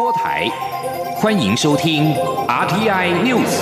播台，欢迎收听 RTI News。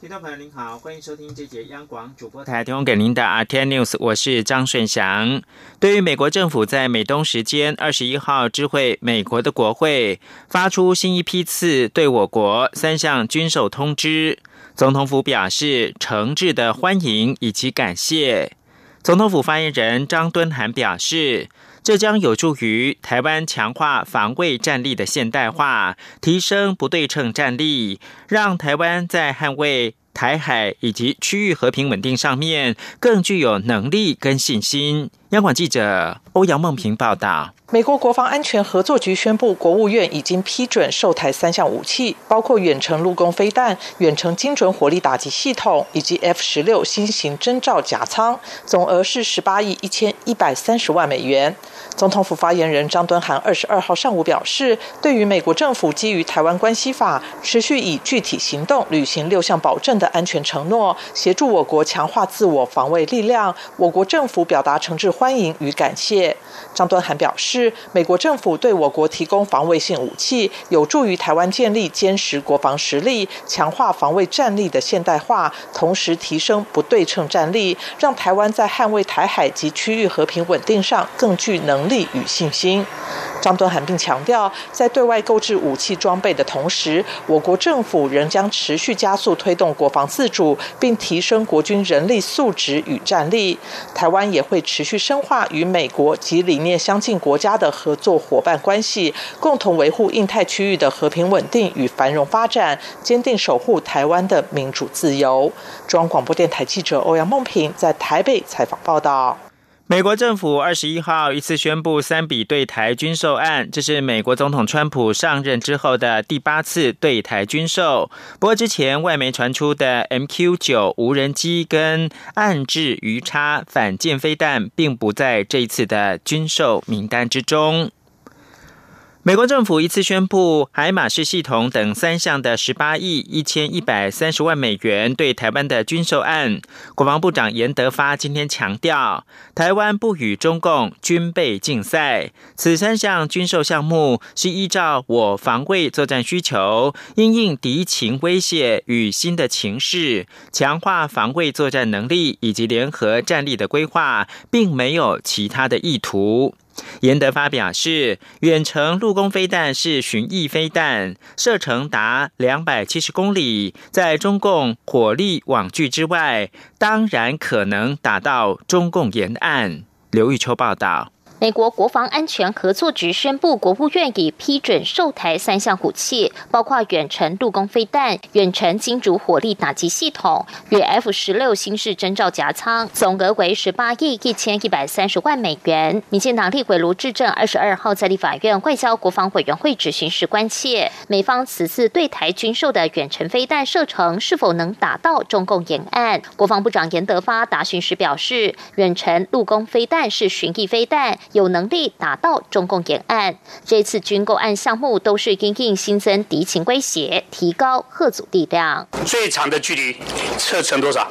听众朋友您好，欢迎收听这节央广主播台提供给您的 RTI News，我是张顺祥。对于美国政府在美东时间二十一号知会美国的国会，发出新一批次对我国三项军售通知。总统府表示诚挚的欢迎以及感谢。总统府发言人张敦涵表示，这将有助于台湾强化防卫战力的现代化，提升不对称战力，让台湾在捍卫台海以及区域和平稳定上面更具有能力跟信心。央广记者欧阳梦平报道。美国国防安全合作局宣布，国务院已经批准售台三项武器，包括远程陆攻飞弹、远程精准火力打击系统以及 F 十六新型侦照甲舱，总额是十八亿一千一百三十万美元。总统府发言人张敦涵二十二号上午表示，对于美国政府基于《台湾关系法》持续以具体行动履行六项保证的安全承诺，协助我国强化自我防卫力量，我国政府表达诚挚欢欢迎与感谢。张敦涵表示，美国政府对我国提供防卫性武器，有助于台湾建立坚实国防实力，强化防卫战力的现代化，同时提升不对称战力，让台湾在捍卫台海及区域和平稳定上更具能力与信心。张敦涵并强调，在对外购置武器装备的同时，我国政府仍将持续加速推动国防自主，并提升国军人力素质与战力。台湾也会持续深化与美国及邻面相近国家的合作伙伴关系，共同维护印太区域的和平稳定与繁荣发展，坚定守护台湾的民主自由。中央广播电台记者欧阳梦平在台北采访报道。美国政府二十一号一次宣布三笔对台军售案，这是美国总统川普上任之后的第八次对台军售。不过，之前外媒传出的 MQ 九无人机跟暗制鱼叉反舰飞弹，并不在这一次的军售名单之中。美国政府一次宣布海马式系统等三项的十八亿一千一百三十万美元对台湾的军售案，国防部长严德发今天强调，台湾不与中共军备竞赛，此三项军售项目是依照我防卫作战需求，因应敌情威胁与新的情势，强化防卫作战能力以及联合战力的规划，并没有其他的意图。严德发表示，远程陆攻飞弹是巡弋飞弹，射程达两百七十公里，在中共火力网距之外，当然可能打到中共沿岸。刘玉秋报道。美国国防安全合作局宣布，国务院已批准售台三项武器，包括远程陆攻飞弹、远程精准火力打击系统与 F 十六新式侦照夹舱，总额为十八亿一千一百三十万美元。民进党立委卢志正二十二号在立法院外交国防委员会质询时关切，美方此次对台军售的远程飞弹射程是否能达到中共沿岸？国防部长严德发答询时表示，远程陆攻飞弹是巡弋飞弹。有能力打到中共沿岸。这次军购案项目都是因应新增敌情威胁，提高贺阻力量。最长的距离射程多少？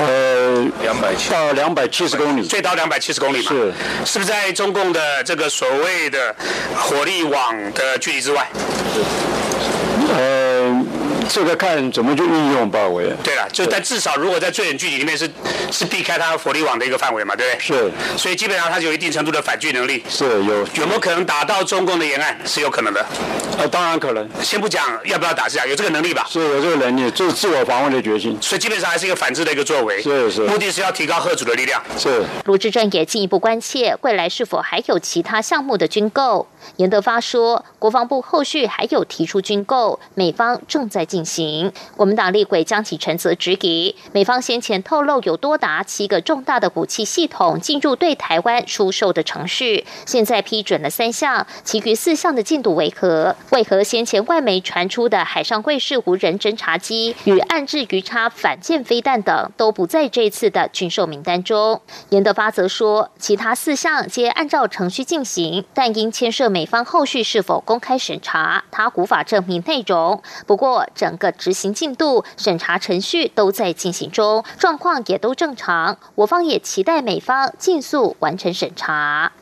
呃，两百到两百七十公里，最高两百七十公里嘛？是，是不是在中共的这个所谓的火力网的距离之外？呃。这个看怎么去运用吧，我也。对了，就但至少如果在最远距离里面是是避开它火力网的一个范围嘛，对不对？是。所以基本上它有一定程度的反拒能力。是有。有没有可能打到中共的沿岸？是有可能的。呃，当然可能。先不讲要不要打，是讲有这个能力吧？是有这个能力，就是自我防卫的决心。所以基本上还是一个反制的一个作为。是是。目的是要提高核主的力量。是。卢志正也进一步关切未来是否还有其他项目的军购。严德发说，国防部后续还有提出军购，美方正在进进行。国民党立委江启臣则质疑，美方先前透露有多达七个重大的武器系统进入对台湾出售的程序，现在批准了三项，其余四项的进度为何？为何先前外媒传出的海上贵式无人侦察机与暗制鱼叉反舰飞弹等都不在这次的军售名单中？严德发则说，其他四项皆按照程序进行，但因牵涉美方后续是否公开审查，他无法证明内容。不过整整个执行进度、审查程序都在进行中，状况也都正常。我方也期待美方尽速完成审查。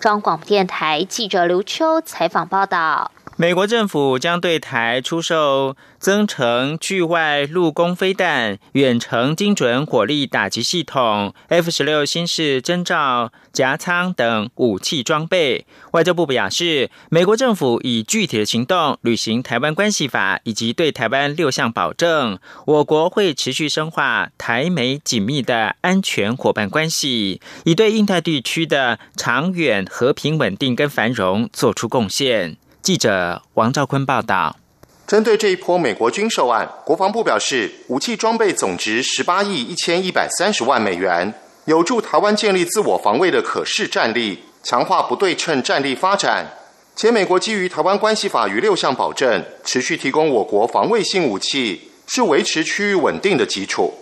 中央广播电台记者刘秋采访报道。美国政府将对台出售增程距外陆攻飞弹、远程精准火力打击系统、F 十六新式侦照夹舱等武器装备。外交部表示，美国政府以具体的行动履行《台湾关系法》以及对台湾六项保证。我国会持续深化台美紧密的安全伙伴关系，以对印太地区的长远和平稳定跟繁荣做出贡献。记者王兆坤报道：针对这一波美国军售案，国防部表示，武器装备总值十八亿一千一百三十万美元，有助台湾建立自我防卫的可视战力，强化不对称战力发展。且美国基于《台湾关系法》与六项保证，持续提供我国防卫性武器，是维持区域稳定的基础。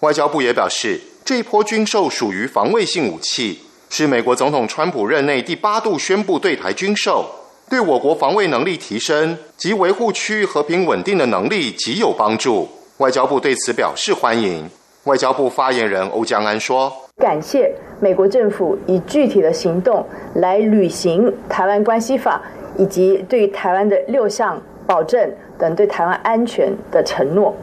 外交部也表示，这一波军售属于防卫性武器，是美国总统川普任内第八度宣布对台军售。对我国防卫能力提升及维护区域和平稳定的能力极有帮助。外交部对此表示欢迎。外交部发言人欧江安说：“感谢美国政府以具体的行动来履行《台湾关系法》以及对台湾的六项保证等对台湾安全的承诺。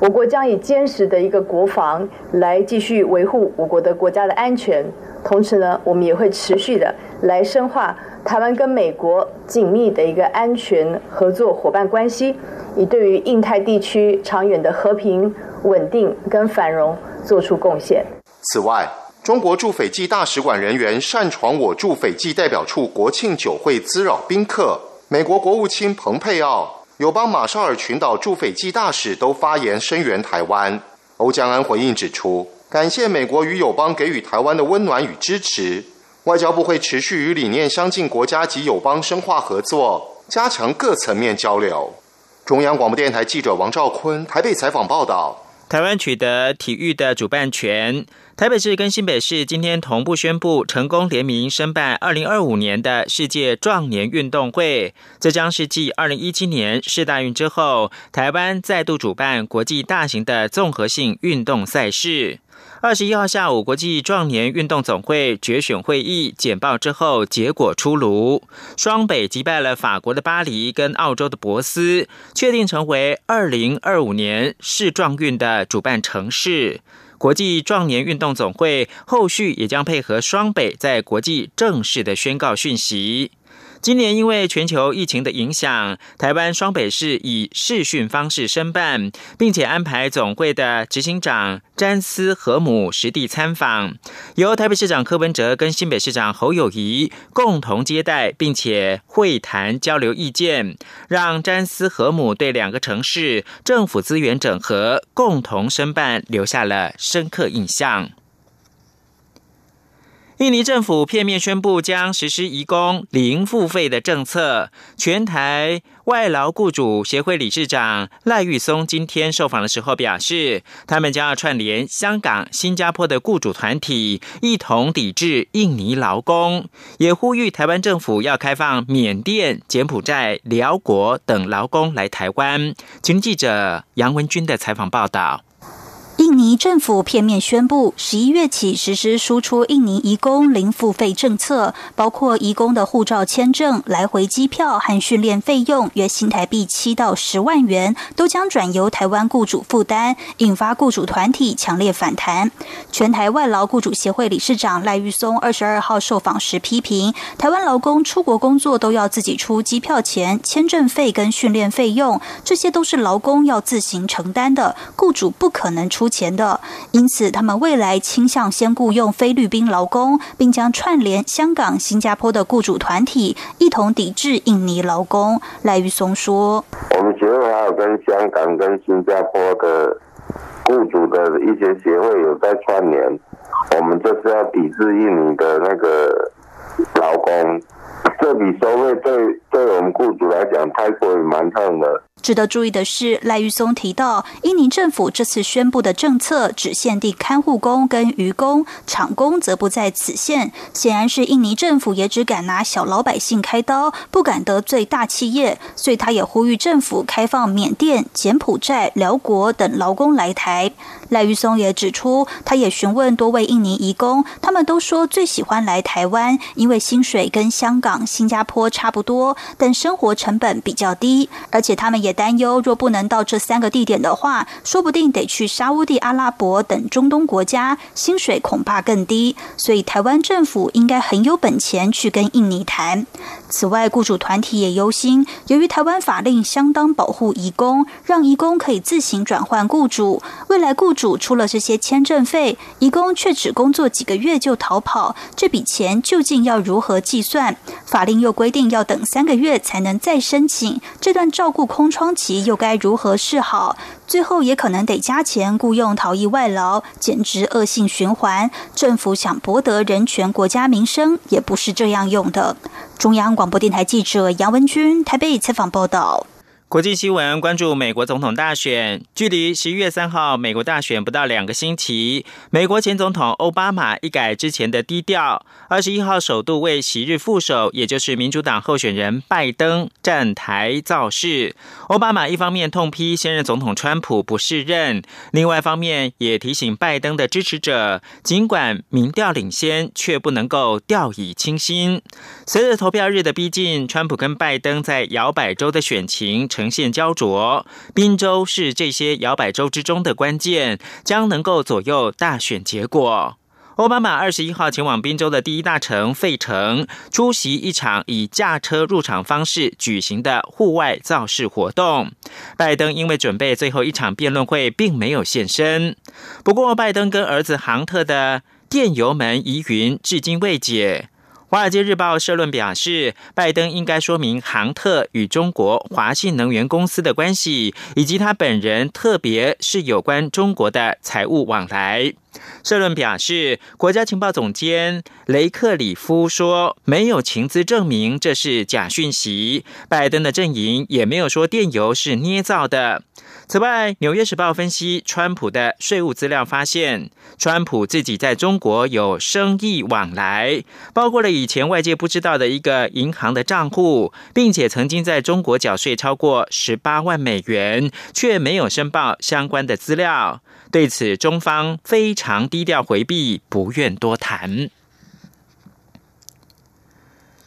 我国将以坚实的一个国防来继续维护我国的国家的安全。同时呢，我们也会持续的来深化。”台湾跟美国紧密的一个安全合作伙伴关系，以对于印太地区长远的和平稳定跟繁荣做出贡献。此外，中国驻斐济大使馆人员擅闯我驻斐济代表处国庆酒会，滋扰宾客。美国国务卿蓬佩奥、友邦马绍尔群岛驻斐济大使都发言声援台湾。欧江安回应指出，感谢美国与友邦给予台湾的温暖与支持。外交部会持续与理念相近国家及友邦深化合作，加强各层面交流。中央广播电台记者王兆坤台北采访报道：台湾取得体育的主办权，台北市跟新北市今天同步宣布成功联名申办二零二五年的世界壮年运动会。这将是继二零一七年世大运之后，台湾再度主办国际大型的综合性运动赛事。二十一号下午，国际壮年运动总会决选会议简报之后，结果出炉，双北击败了法国的巴黎跟澳洲的博斯，确定成为二零二五年世壮运的主办城市。国际壮年运动总会后续也将配合双北在国际正式的宣告讯息。今年因为全球疫情的影响，台湾双北市以视讯方式申办，并且安排总会的执行长詹斯和姆实地参访，由台北市长柯文哲跟新北市长侯友谊共同接待，并且会谈交流意见，让詹斯和姆对两个城市政府资源整合、共同申办留下了深刻印象。印尼政府片面宣布将实施移工零付费的政策。全台外劳雇主协会理事长赖玉松今天受访的时候表示，他们将要串联香港、新加坡的雇主团体，一同抵制印尼劳工，也呼吁台湾政府要开放缅甸、柬埔寨、辽国等劳工来台湾。请记者杨文军的采访报道。印尼政府片面宣布，十一月起实施输出印尼移工零付费政策，包括移工的护照、签证、来回机票和训练费用，约新台币七到十万元，都将转由台湾雇主负担，引发雇主团体强烈反弹。全台外劳雇主协会理事长赖玉松二十二号受访时批评，台湾劳工出国工作都要自己出机票钱、签证费跟训练费用，这些都是劳工要自行承担的，雇主不可能出。钱的，因此他们未来倾向先雇佣菲律宾劳工，并将串联香港、新加坡的雇主团体，一同抵制印尼劳工。赖玉松说：“我们协会还有跟香港、跟新加坡的雇主的一些协会有在串联，我们就是要抵制印尼的那个劳工。这笔收费对对我们雇主来讲太过于蛮横了。”值得注意的是，赖玉松提到，印尼政府这次宣布的政策只限定看护工跟渔工，厂工则不在此限。显然是印尼政府也只敢拿小老百姓开刀，不敢得罪大企业，所以他也呼吁政府开放缅甸、柬埔寨、辽国等劳工来台。赖玉松也指出，他也询问多位印尼移工，他们都说最喜欢来台湾，因为薪水跟香港、新加坡差不多，但生活成本比较低，而且他们也担忧，若不能到这三个地点的话，说不定得去沙乌地阿拉伯等中东国家，薪水恐怕更低。所以台湾政府应该很有本钱去跟印尼谈。此外，雇主团体也忧心，由于台湾法令相当保护移工，让移工可以自行转换雇主，未来雇主出了这些签证费，移工却只工作几个月就逃跑，这笔钱究竟要如何计算？法令又规定要等三个月才能再申请，这段照顾空窗期又该如何是好？最后也可能得加钱雇佣逃逸外劳，简直恶性循环。政府想博得人权、国家民生，也不是这样用的。中央广播电台记者杨文君台北采访报道。国际新闻关注美国总统大选，距离十一月三号美国大选不到两个星期。美国前总统奥巴马一改之前的低调，二十一号首度为昔日副手，也就是民主党候选人拜登站台造势。奥巴马一方面痛批现任总统川普不适任，另外一方面也提醒拜登的支持者，尽管民调领先，却不能够掉以轻心。随着投票日的逼近，川普跟拜登在摇摆州的选情。呈现焦灼，宾州是这些摇摆州之中的关键，将能够左右大选结果。奥巴马二十一号前往宾州的第一大城费城，出席一场以驾车入场方式举行的户外造势活动。拜登因为准备最后一场辩论会，并没有现身。不过，拜登跟儿子杭特的电油门疑云至今未解。《华尔街日报》社论表示，拜登应该说明杭特与中国华信能源公司的关系，以及他本人，特别是有关中国的财务往来。社论表示，国家情报总监雷克里夫说，没有情资证明这是假讯息。拜登的阵营也没有说电邮是捏造的。此外，《纽约时报》分析，川普的税务资料发现，川普自己在中国有生意往来，包括了以前外界不知道的一个银行的账户，并且曾经在中国缴税超过十八万美元，却没有申报相关的资料。对此，中方非常低调回避，不愿多谈。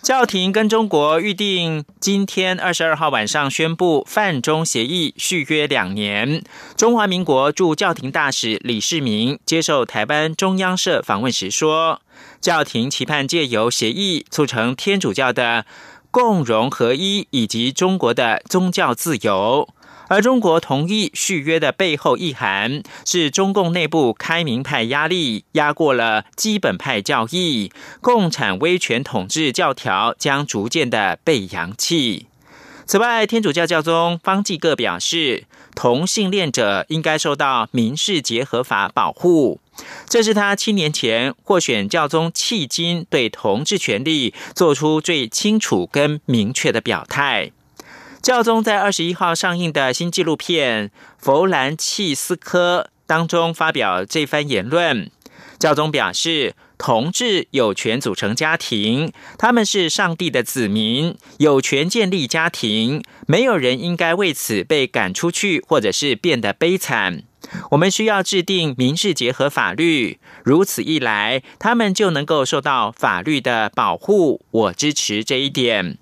教廷跟中国预定今天二十二号晚上宣布泛中协议续约两年。中华民国驻教廷大使李世民接受台湾中央社访问时说，教廷期盼借由协议促成天主教的共荣合一，以及中国的宗教自由。而中国同意续约的背后意涵，是中共内部开明派压力压过了基本派教义，共产威权统治教条将逐渐的被扬弃。此外，天主教教宗方济各表示，同性恋者应该受到民事结合法保护，这是他七年前获选教宗迄今对同志权利做出最清楚跟明确的表态。教宗在二十一号上映的新纪录片《弗兰契斯科》当中发表这番言论。教宗表示，同志有权组成家庭，他们是上帝的子民，有权建立家庭，没有人应该为此被赶出去，或者是变得悲惨。我们需要制定民事结合法律，如此一来，他们就能够受到法律的保护。我支持这一点。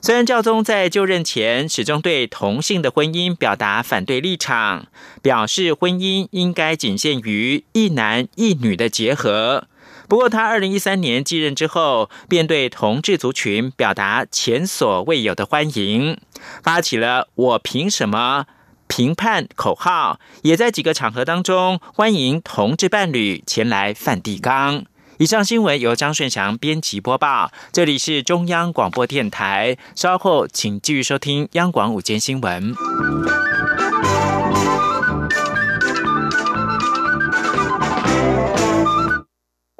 虽然教宗在就任前始终对同性的婚姻表达反对立场，表示婚姻应该仅限于一男一女的结合，不过他二零一三年继任之后，便对同志族群表达前所未有的欢迎，发起了“我凭什么评判”口号，也在几个场合当中欢迎同志伴侣前来梵蒂冈。以上新闻由张顺祥编辑播报，这里是中央广播电台。稍后请继续收听央广午间新闻。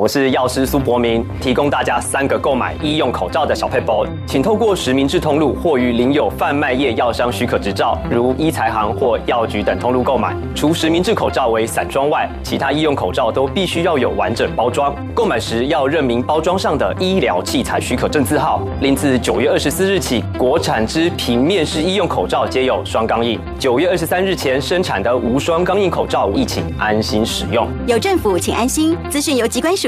我是药师苏博明，提供大家三个购买医用口罩的小配包，请透过实名制通路或于领有贩卖业药商许可执照，如医材行或药局等通路购买。除实名制口罩为散装外，其他医用口罩都必须要有完整包装。购买时要认明包装上的医疗器材许可证字号。另自九月二十四日起，国产之平面式医用口罩皆有双钢印。九月二十三日前生产的无双钢印口罩，亦请安心使用。有政府，请安心。资讯由机关署。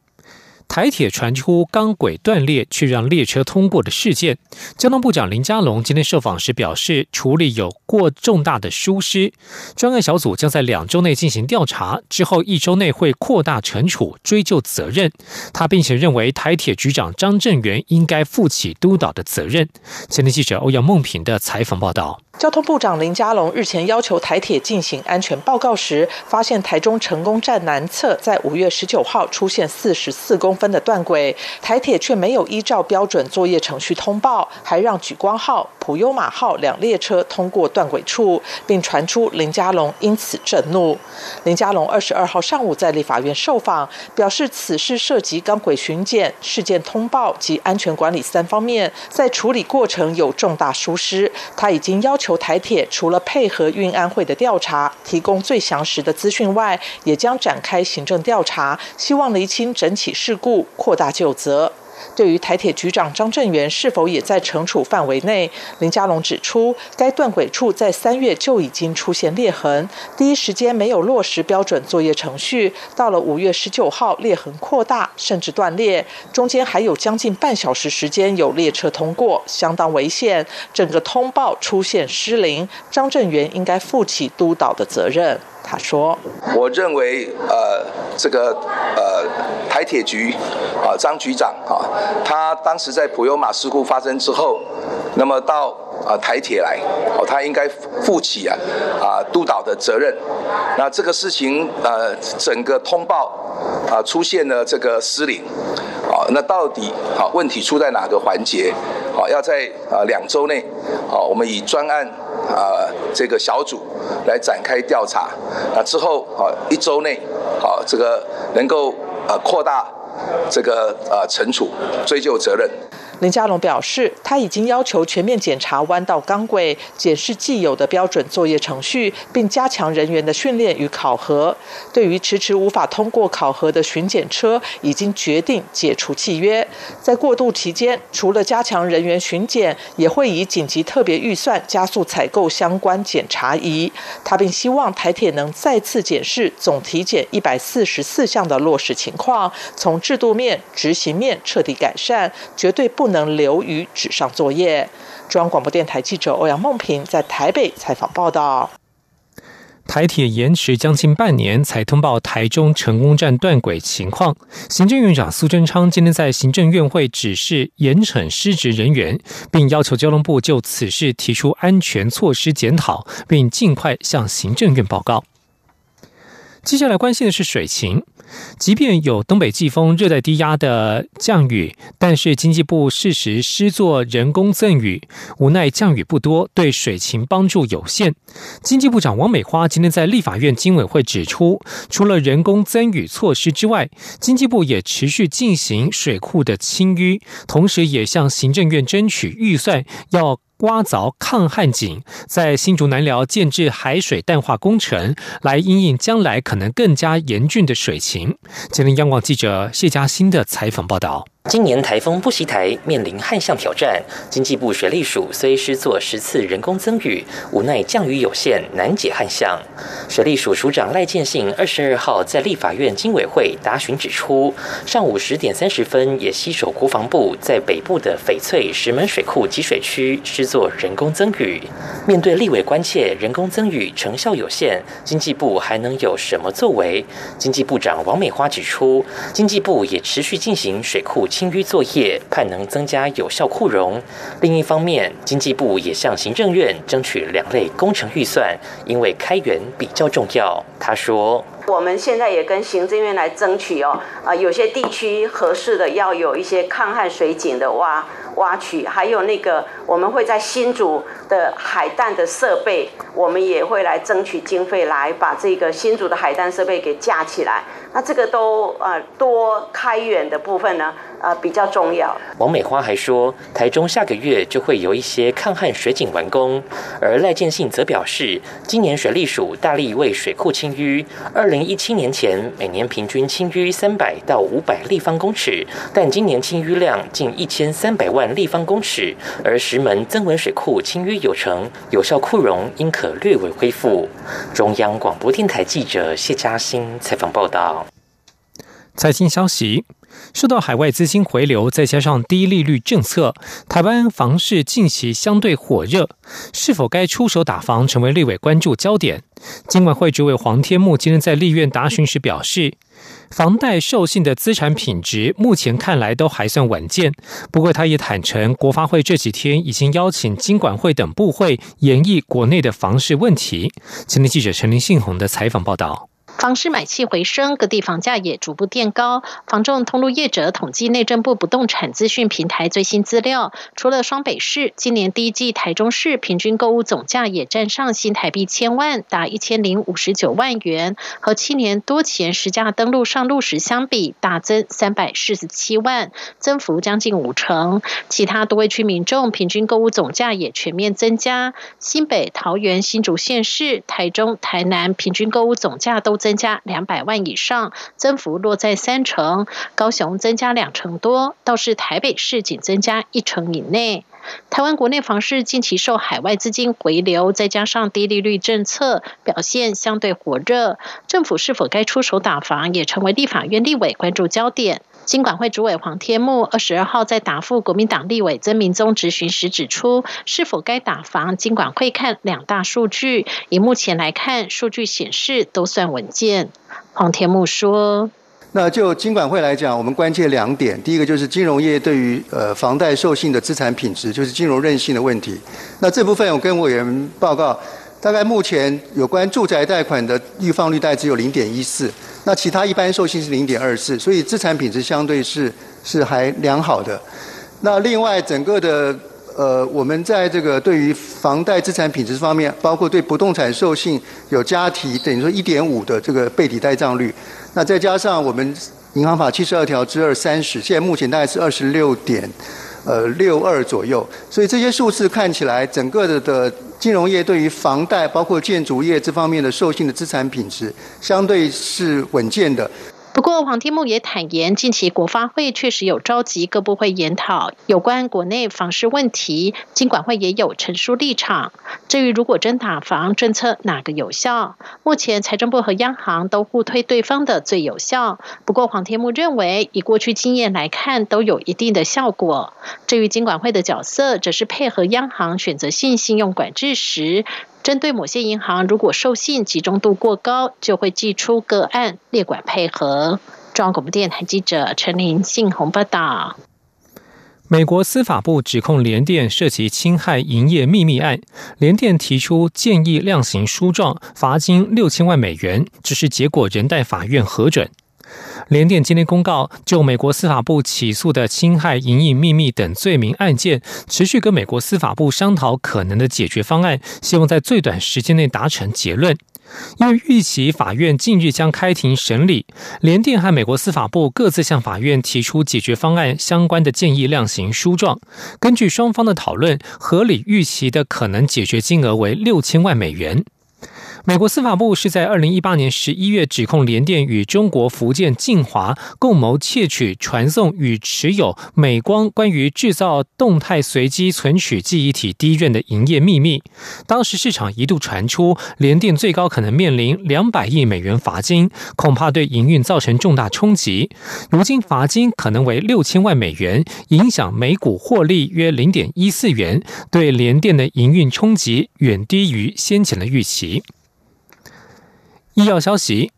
台铁传出钢轨断裂，却让列车通过的事件，交通部长林佳龙今天受访时表示，处理有过重大的疏失，专案小组将在两周内进行调查，之后一周内会扩大惩处，追究责任。他并且认为台铁局长张振元应该负起督导的责任。前天记者欧阳梦平的采访报道。交通部长林佳龙日前要求台铁进行安全报告时，发现台中成功站南侧在五月十九号出现四十四公分的断轨，台铁却没有依照标准作业程序通报，还让莒光号、普悠马号两列车通过断轨处，并传出林佳龙因此震怒。林佳龙二十二号上午在立法院受访，表示此事涉及钢轨巡检、事件通报及安全管理三方面，在处理过程有重大疏失，他已经要求。台铁除了配合运安会的调查，提供最详实的资讯外，也将展开行政调查，希望厘清整起事故，扩大就责。对于台铁局长张振元是否也在惩处范围内，林佳龙指出，该断轨处在三月就已经出现裂痕，第一时间没有落实标准作业程序，到了五月十九号裂痕扩大，甚至断裂，中间还有将近半小时时间有列车通过，相当危险，整个通报出现失灵，张振元应该负起督导的责任。他说：“我认为，呃，这个呃台铁局啊张局长啊，他当时在普悠马事故发生之后，那么到啊台铁来，哦，他应该负起啊啊督导的责任。那这个事情呃整个通报啊出现了这个失灵，啊，那到底啊问题出在哪个环节？好，要在啊两周内，啊，我们以专案。”啊，这个小组来展开调查，啊之后啊，一周内，啊，这个能够啊扩大这个啊惩处，追究责任。林佳龙表示，他已经要求全面检查弯道钢轨，检视既有的标准作业程序，并加强人员的训练与考核。对于迟迟无法通过考核的巡检车，已经决定解除契约。在过渡期间，除了加强人员巡检，也会以紧急特别预算加速采购相关检查仪。他并希望台铁能再次检视总体检一百四十四项的落实情况，从制度面、执行面彻底改善，绝对不。能留于纸上作业。中央广播电台记者欧阳梦平在台北采访报道。台铁延迟将近半年才通报台中成功站断轨情况。行政院长苏贞昌今天在行政院会指示严惩失职人员，并要求交通部就此事提出安全措施检讨，并尽快向行政院报告。接下来关心的是水情。即便有东北季风、热带低压的降雨，但是经济部适时施作人工赠雨，无奈降雨不多，对水情帮助有限。经济部长王美花今天在立法院经委会指出，除了人工增雨措施之外，经济部也持续进行水库的清淤，同时也向行政院争取预算，要。挖凿抗旱井，在新竹南寮建制海水淡化工程，来应应将来可能更加严峻的水情。吉林央广记者谢佳欣的采访报道。今年台风不袭台，面临旱象挑战。经济部水利署虽施作十次人工增雨，无奈降雨有限，难解旱象。水利署署长赖建信二十二号在立法院经委会答询指出，上午十点三十分也携手国防部，在北部的翡翠石门水库集水区施作人工增雨。面对立委关切人工增雨成效有限，经济部还能有什么作为？经济部长王美花指出，经济部也持续进行水库。清淤作业，盼能增加有效库容。另一方面，经济部也向行政院争取两类工程预算，因为开源比较重要。他说。我们现在也跟行政院来争取哦，啊，有些地区合适的要有一些抗旱水井的挖挖取，还有那个我们会在新竹的海淡的设备，我们也会来争取经费来把这个新竹的海淡设备给架起来。那这个都呃多开源的部分呢？呃，比较重要。王美花还说，台中下个月就会有一些抗旱水井完工，而赖建信则表示，今年水利署大力为水库清淤，二零一七年前每年平均清淤三百到五百立方公尺，但今年清淤量近一千三百万立方公尺，而石门增文水库清淤有成，有效库容应可略为恢复。中央广播电台记者谢嘉欣采访报道。财经消息。受到海外资金回流，再加上低利率政策，台湾房市近期相对火热，是否该出手打房，成为立委关注焦点。金管会主委黄天木今天在立院答询时表示，房贷授信的资产品质目前看来都还算稳健。不过，他也坦诚，国发会这几天已经邀请金管会等部会研议国内的房市问题。前天记者陈林信宏的采访报道。房市买气回升，各地房价也逐步垫高。房仲通路业者统计内政部不动产资讯平台最新资料，除了双北市，今年第一季台中市平均购物总价也占上新台币千万，达一千零五十九万元，和七年多前实价登录上路时相比，大增三百四十七万，增幅将近五成。其他多位区民众平均购物总价也全面增加，新北、桃园、新竹县市、台中、台南平均购物总价都增。加两百万以上，增幅落在三成；高雄增加两成多，倒是台北市仅增加一成以内。台湾国内房市近期受海外资金回流，再加上低利率政策，表现相对火热。政府是否该出手打房，也成为立法院立委关注焦点。金管会主委黄天木二十二号在答复国民党立委曾明宗质询时指出，是否该打房，金管会看两大数据。以目前来看，数据显示都算稳健。黄天木说：“那就金管会来讲，我们关切两点，第一个就是金融业对于呃房贷授信的资产品质，就是金融韧性的问题。那这部分我跟委员报告，大概目前有关住宅贷款的预放率贷只有零点一四。”那其他一般授信是零点二四，所以资产品质相对是是还良好的。那另外整个的呃，我们在这个对于房贷资产品质方面，包括对不动产授信有加提，等于说一点五的这个备抵贷账率。那再加上我们银行法七十二条之二三十，现在目前大概是二十六点呃六二左右。所以这些数字看起来，整个的的。金融业对于房贷，包括建筑业这方面的授信的资产品质，相对是稳健的。不过，黄天木也坦言，近期国发会确实有召集各部会研讨有关国内房市问题，金管会也有陈述立场。至于如果真打房政策哪个有效，目前财政部和央行都互推对方的最有效。不过，黄天木认为，以过去经验来看，都有一定的效果。至于金管会的角色，则是配合央行选择性信用管制时。针对某些银行，如果授信集中度过高，就会寄出个案列管配合。中央广播电台记者陈琳信洪报道。美国司法部指控联电涉及侵害营业秘密案，联电提出建议量刑书状，罚金六千万美元，只是结果仍待法院核准。联电今天公告，就美国司法部起诉的侵害营业秘密等罪名案件，持续跟美国司法部商讨可能的解决方案，希望在最短时间内达成结论。因为预期法院近日将开庭审理，联电和美国司法部各自向法院提出解决方案相关的建议量刑书状。根据双方的讨论，合理预期的可能解决金额为六千万美元。美国司法部是在二零一八年十一月指控联电与中国福建晋华共谋窃取、传送与持有美光关于制造动态随机存取记忆体低润的营业秘密。当时市场一度传出联电最高可能面临两百亿美元罚金，恐怕对营运造成重大冲击。如今罚金可能为六千万美元，影响每股获利约零点一四元，对联电的营运冲击远低于先前的预期。医药消息：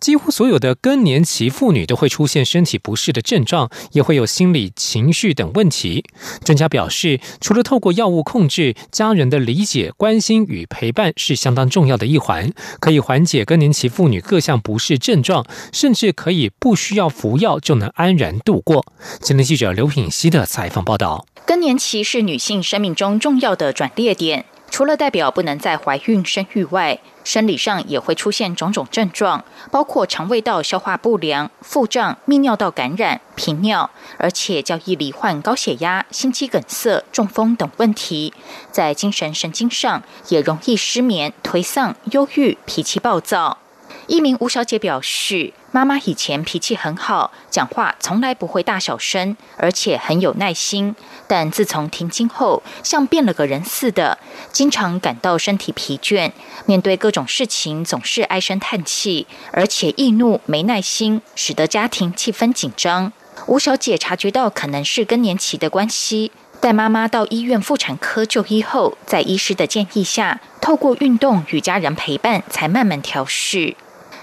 几乎所有的更年期妇女都会出现身体不适的症状，也会有心理、情绪等问题。专家表示，除了透过药物控制，家人的理解、关心与陪伴是相当重要的一环，可以缓解更年期妇女各项不适症状，甚至可以不需要服药就能安然度过。今天记者刘品希的采访报道：更年期是女性生命中重要的转捩点。除了代表不能再怀孕生育外，生理上也会出现种种症状，包括肠胃道消化不良、腹胀、泌尿道感染、频尿，而且较易罹患高血压、心肌梗塞、中风等问题。在精神神经上，也容易失眠、颓丧、忧郁、脾气暴躁。一名吴小姐表示，妈妈以前脾气很好，讲话从来不会大小声，而且很有耐心。但自从停经后，像变了个人似的，经常感到身体疲倦，面对各种事情总是唉声叹气，而且易怒、没耐心，使得家庭气氛紧张。吴小姐察觉到可能是更年期的关系，带妈妈到医院妇产科就医后，在医师的建议下，透过运动与家人陪伴，才慢慢调试。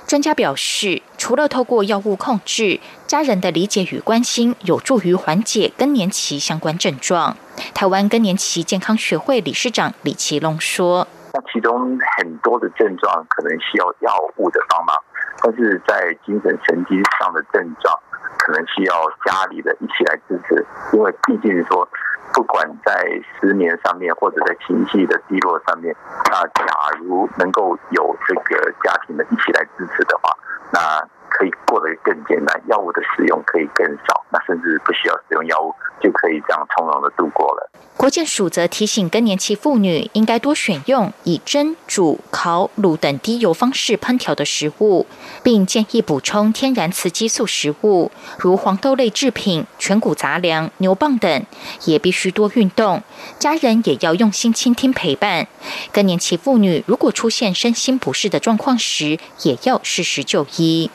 专家表示，除了透过药物控制，家人的理解与关心有助于缓解更年期相关症状。台湾更年期健康学会理事长李奇龙说：“那其中很多的症状可能需要药物的帮忙，但是在精神神经上的症状，可能需要家里的一起来支持，因为毕竟说。”不管在失眠上面，或者在情绪的低落上面，那假如能够有这个家庭的一起来支持的话，那。可以过得更简单，药物的使用可以更少，那甚至不需要使用药物就可以这样从容的度过了。国健署则提醒更年期妇女应该多选用以蒸、煮、烤、卤等低油方式烹调的食物，并建议补充天然雌激素食物，如黄豆类制品、全谷杂粮、牛蒡等。也必须多运动，家人也要用心倾听陪伴。更年期妇女如果出现身心不适的状况时，也要适时就医。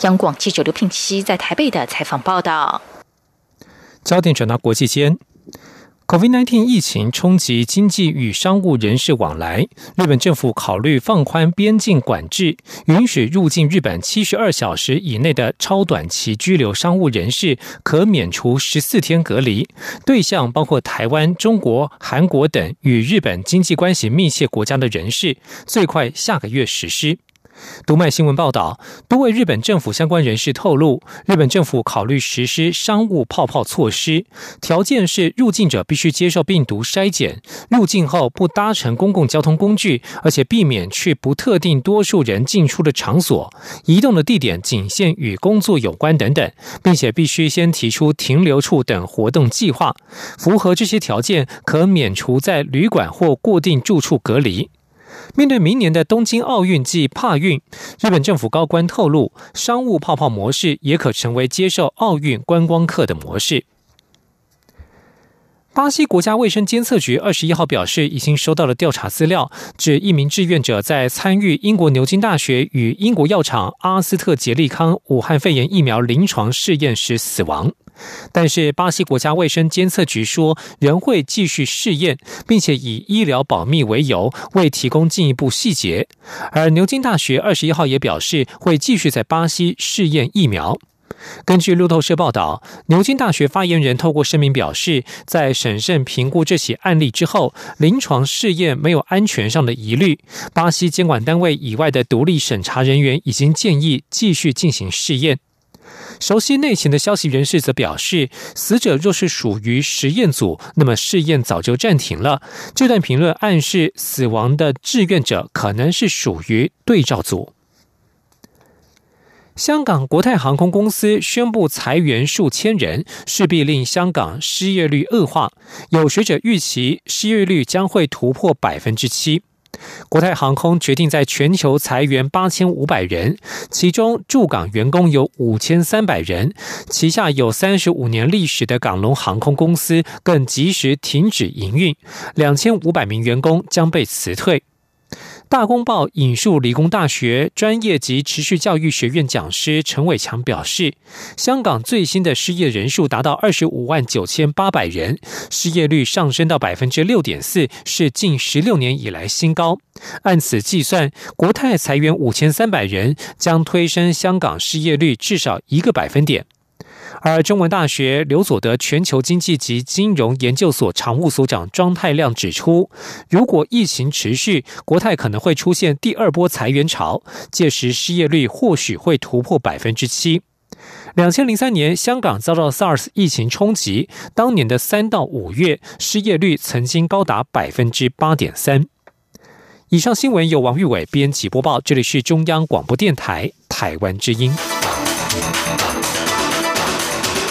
央广记者刘聘熙在台北的采访报道。焦点转到国际间，COVID-19 疫情冲击经济与商务人士往来。日本政府考虑放宽边境管制，允许入境日本七十二小时以内的超短期居留商务人士可免除十四天隔离，对象包括台湾、中国、韩国等与日本经济关系密切国家的人士，最快下个月实施。读卖新闻报道，多位日本政府相关人士透露，日本政府考虑实施商务泡泡措施，条件是入境者必须接受病毒筛检，入境后不搭乘公共交通工具，而且避免去不特定多数人进出的场所，移动的地点仅限与工作有关等等，并且必须先提出停留处等活动计划，符合这些条件可免除在旅馆或固定住处隔离。面对明年的东京奥运暨帕运，日本政府高官透露，商务泡泡模式也可成为接受奥运观光客的模式。巴西国家卫生监测局二十一号表示，已经收到了调查资料，指一名志愿者在参与英国牛津大学与英国药厂阿斯特捷利康武汉肺炎疫苗临床试验时死亡。但是，巴西国家卫生监测局说仍会继续试验，并且以医疗保密为由未提供进一步细节。而牛津大学二十一号也表示会继续在巴西试验疫苗。根据路透社报道，牛津大学发言人透过声明表示，在审慎评估这起案例之后，临床试验没有安全上的疑虑。巴西监管单位以外的独立审查人员已经建议继续进行试验。熟悉内情的消息人士则表示，死者若是属于实验组，那么试验早就暂停了。这段评论暗示，死亡的志愿者可能是属于对照组。香港国泰航空公司宣布裁员数千人，势必令香港失业率恶化。有学者预期，失业率将会突破百分之七。国泰航空决定在全球裁员八千五百人，其中驻港员工有五千三百人，旗下有三十五年历史的港龙航空公司更及时停止营运，两千五百名员工将被辞退。大公报引述理工大学专业及持续教育学院讲师陈伟强表示，香港最新的失业人数达到二十五万九千八百人，失业率上升到百分之六点四，是近十六年以来新高。按此计算，国泰裁员五千三百人，将推升香港失业率至少一个百分点。而中文大学刘佐德全球经济及金融研究所常务所长庄太亮指出，如果疫情持续，国泰可能会出现第二波裁员潮，届时失业率或许会突破百分之七。两千零三年，香港遭到 SARS 疫情冲击，当年的三到五月，失业率曾经高达百分之八点三。以上新闻由王玉伟编辑播报，这里是中央广播电台台湾之音。